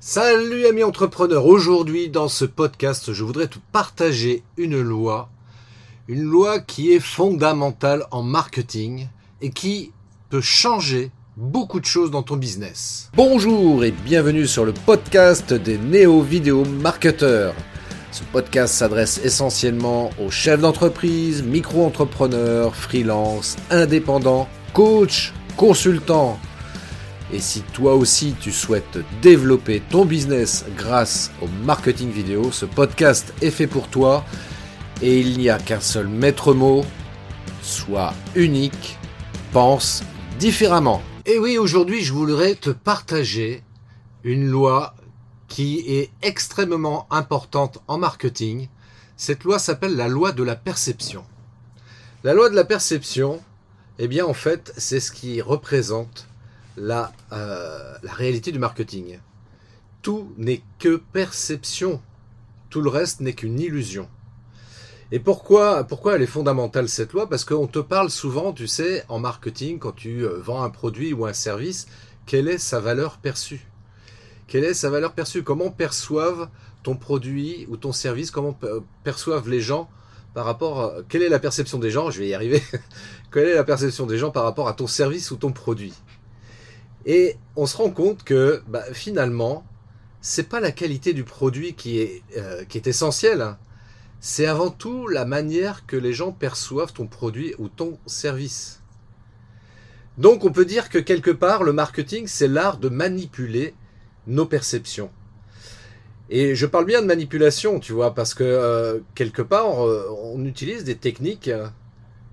Salut amis entrepreneurs, aujourd'hui dans ce podcast je voudrais te partager une loi, une loi qui est fondamentale en marketing et qui peut changer beaucoup de choses dans ton business. Bonjour et bienvenue sur le podcast des néo-vidéo marketeurs. Ce podcast s'adresse essentiellement aux chefs d'entreprise, micro-entrepreneurs, freelance, indépendants, coachs, consultants et si toi aussi tu souhaites développer ton business grâce au marketing vidéo, ce podcast est fait pour toi et il n'y a qu'un seul maître mot, sois unique, pense différemment. Et oui, aujourd'hui je voudrais te partager une loi qui est extrêmement importante en marketing. Cette loi s'appelle la loi de la perception. La loi de la perception, eh bien en fait, c'est ce qui représente la, euh, la réalité du marketing. Tout n'est que perception. Tout le reste n'est qu'une illusion. Et pourquoi, pourquoi elle est fondamentale cette loi? Parce qu'on te parle souvent, tu sais, en marketing, quand tu euh, vends un produit ou un service, quelle est sa valeur perçue? Quelle est sa valeur perçue? Comment perçoivent ton produit ou ton service? Comment perçoivent les gens par rapport Quelle est la perception des gens? Je vais y arriver. quelle est la perception des gens par rapport à ton service ou ton produit? Et on se rend compte que bah, finalement, c'est pas la qualité du produit qui est, euh, essentielle. Hein. C'est avant tout la manière que les gens perçoivent ton produit ou ton service. Donc on peut dire que quelque part, le marketing, c'est l'art de manipuler nos perceptions. Et je parle bien de manipulation, tu vois, parce que euh, quelque part, euh, on utilise des techniques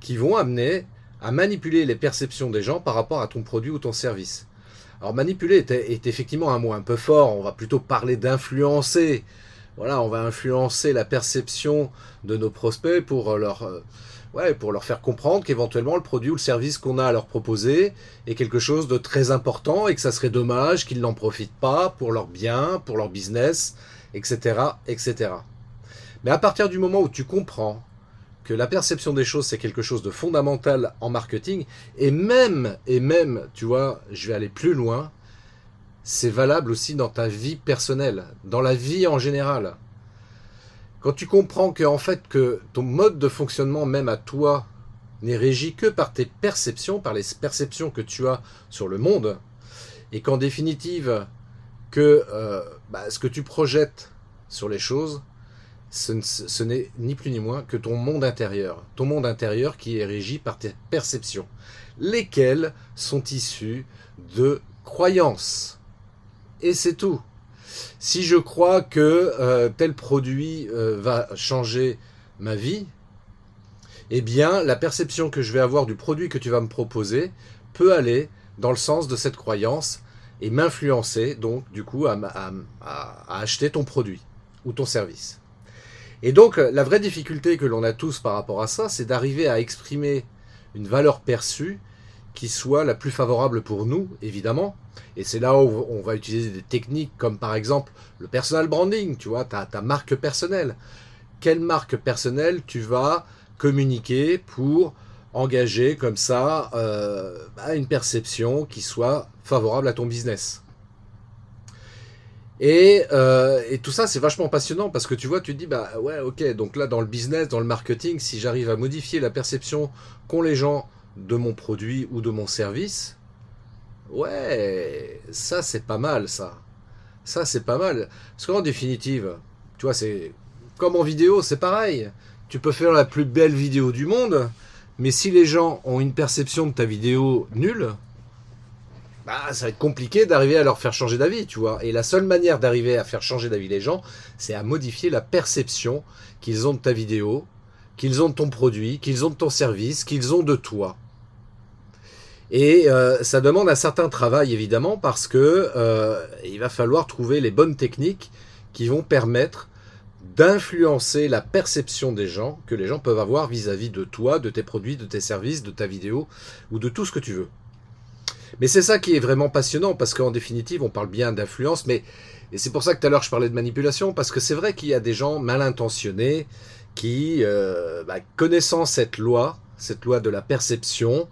qui vont amener à manipuler les perceptions des gens par rapport à ton produit ou ton service. Alors manipuler est, effectivement un mot un peu fort, on va plutôt parler d'influencer. Voilà, on va influencer la perception de nos prospects pour leur, euh, ouais, pour leur faire comprendre qu'éventuellement le produit ou le service qu'on a à leur proposer est quelque chose de très important et que ça serait dommage qu'ils n'en profitent pas pour leur bien, pour leur business, etc., etc. Mais à partir du moment où tu comprends que la perception des choses c'est quelque chose de fondamental en marketing. Et même et même tu vois je vais aller plus loin c'est valable aussi dans ta vie personnelle dans la vie en général. Quand tu comprends que en fait que ton mode de fonctionnement même à toi n'est régi que par tes perceptions par les perceptions que tu as sur le monde et qu'en définitive que euh, bah, ce que tu projettes sur les choses ce, n'est ni plus ni moins que ton monde intérieur. Ton monde intérieur qui est régi par tes perceptions, lesquelles sont issues de croyances. Et c'est tout. Si je crois que euh, tel produit euh, va changer ma vie, eh bien, la perception que je vais avoir du produit que tu vas me proposer peut aller dans le sens de cette croyance et m'influencer, donc, du coup, à acheter ton produit ou ton service. Et donc, la vraie difficulté que l'on a tous par rapport à ça, c'est d'arriver à exprimer une valeur perçue qui soit la plus favorable pour nous, évidemment. Et c'est là où on va utiliser des techniques comme par exemple le personal branding, tu vois, ta, ta marque personnelle. Quelle marque personnelle tu vas communiquer pour engager comme ça euh, bah, une perception qui soit favorable à ton business? Et, euh, et, tout ça, c'est vachement passionnant parce que tu vois, tu te dis, bah ouais, ok, donc là, dans le business, dans le marketing, si j'arrive à modifier la perception qu'ont les gens de mon produit ou de mon service, ouais, ça, c'est pas mal, ça. Ça, c'est pas mal. Parce qu'en définitive, tu vois, c'est comme en vidéo, c'est pareil. Tu peux faire la plus belle vidéo du monde, mais si les gens ont une perception de ta vidéo nulle, bah, ça va être compliqué d'arriver à leur faire changer d'avis, tu vois. Et la seule manière d'arriver à faire changer d'avis les gens, c'est à modifier la perception qu'ils ont de ta vidéo, qu'ils ont de ton produit, qu'ils ont de ton service, qu'ils ont de toi. Et euh, ça demande un certain travail évidemment parce que euh, il va falloir trouver les bonnes techniques qui vont permettre d'influencer la perception des gens que les gens peuvent avoir vis à -vis de toi, de tes produits, de tes services, de ta vidéo ou de tout ce que tu veux. Mais c'est ça qui est vraiment passionnant, parce qu'en définitive, on parle bien d'influence, mais et c'est pour ça que tout à l'heure je parlais de manipulation, parce que c'est vrai qu'il y a des gens mal intentionnés qui, euh, bah, connaissant cette loi, cette loi de la perception,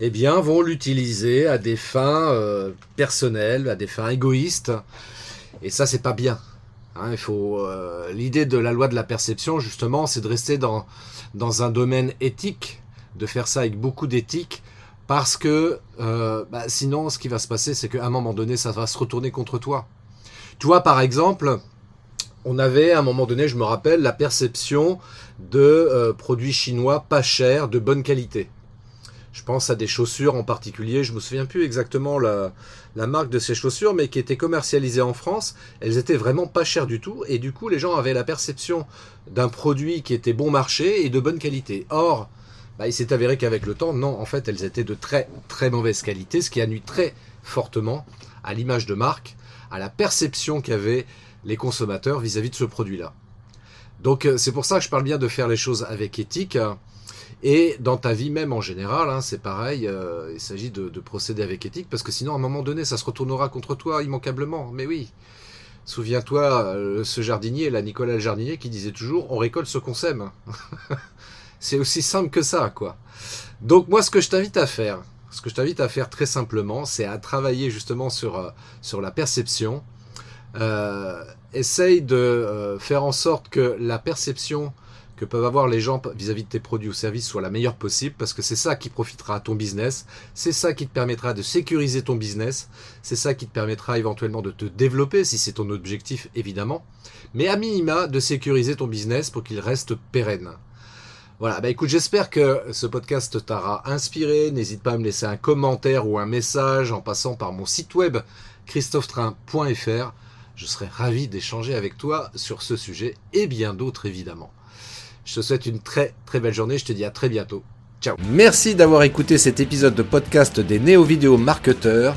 eh bien, vont l'utiliser à des fins euh, personnelles, à des fins égoïstes, Et ça, c'est pas bien. Hein, il faut euh, l'idée de la loi de la perception justement, c'est de rester dans dans un domaine éthique, de faire ça avec beaucoup d'éthique, parce que euh, bah, sinon, ce qui va se passer, c'est qu'à un moment donné, ça va se retourner contre toi. Tu vois, par exemple, on avait à un moment donné, je me rappelle, la perception de euh, produits chinois pas chers, de bonne qualité. Je pense à des chaussures en particulier, je me souviens plus exactement la, la marque de ces chaussures, mais qui étaient commercialisées en France. Elles étaient vraiment pas chères du tout, et du coup, les gens avaient la perception d'un produit qui était bon marché et de bonne qualité. Or, bah, il s'est avéré qu'avec le temps, non, en fait, elles étaient de très très mauvaise qualité, ce qui a nuit très fortement à l'image de marque, à la perception qu'avaient les consommateurs vis-à-vis de ce produit-là. Donc euh, c'est pour ça que je parle bien de faire les choses avec éthique. Et dans ta vie même en général, hein, c'est pareil, euh, il s'agit de, procéder avec éthique, parce que sinon à un moment donné, ça se retournera contre toi immanquablement. Mais oui, souviens-toi, euh, ce jardinier, là, Nicolas le jardinier, qui disait toujours, on récolte ce qu'on sème. c'est aussi simple que ça, quoi. Donc moi, ce que je t'invite à faire, ce que je t'invite à faire très simplement, c'est à travailler justement sur, euh, la perception. essaye de faire en sorte que la perception que peuvent avoir les gens vis-à-vis de tes produits ou services soit la meilleure possible parce que c'est ça qui profitera à ton business, c'est ça qui te permettra de sécuriser ton business, c'est ça qui te permettra éventuellement de te développer si c'est ton objectif évidemment, mais à minima de sécuriser ton business pour qu'il reste pérenne. Voilà, bah écoute, j'espère que ce podcast t'aura inspiré. N'hésite pas à me laisser un commentaire ou un message en passant par mon site web christophetrain.fr. Je serai ravi d'échanger avec toi sur ce sujet et bien d'autres évidemment. Je te souhaite une très très belle journée. Je te dis à très bientôt. Ciao. Merci d'avoir écouté cet épisode de podcast des néo-vidéo marketeurs.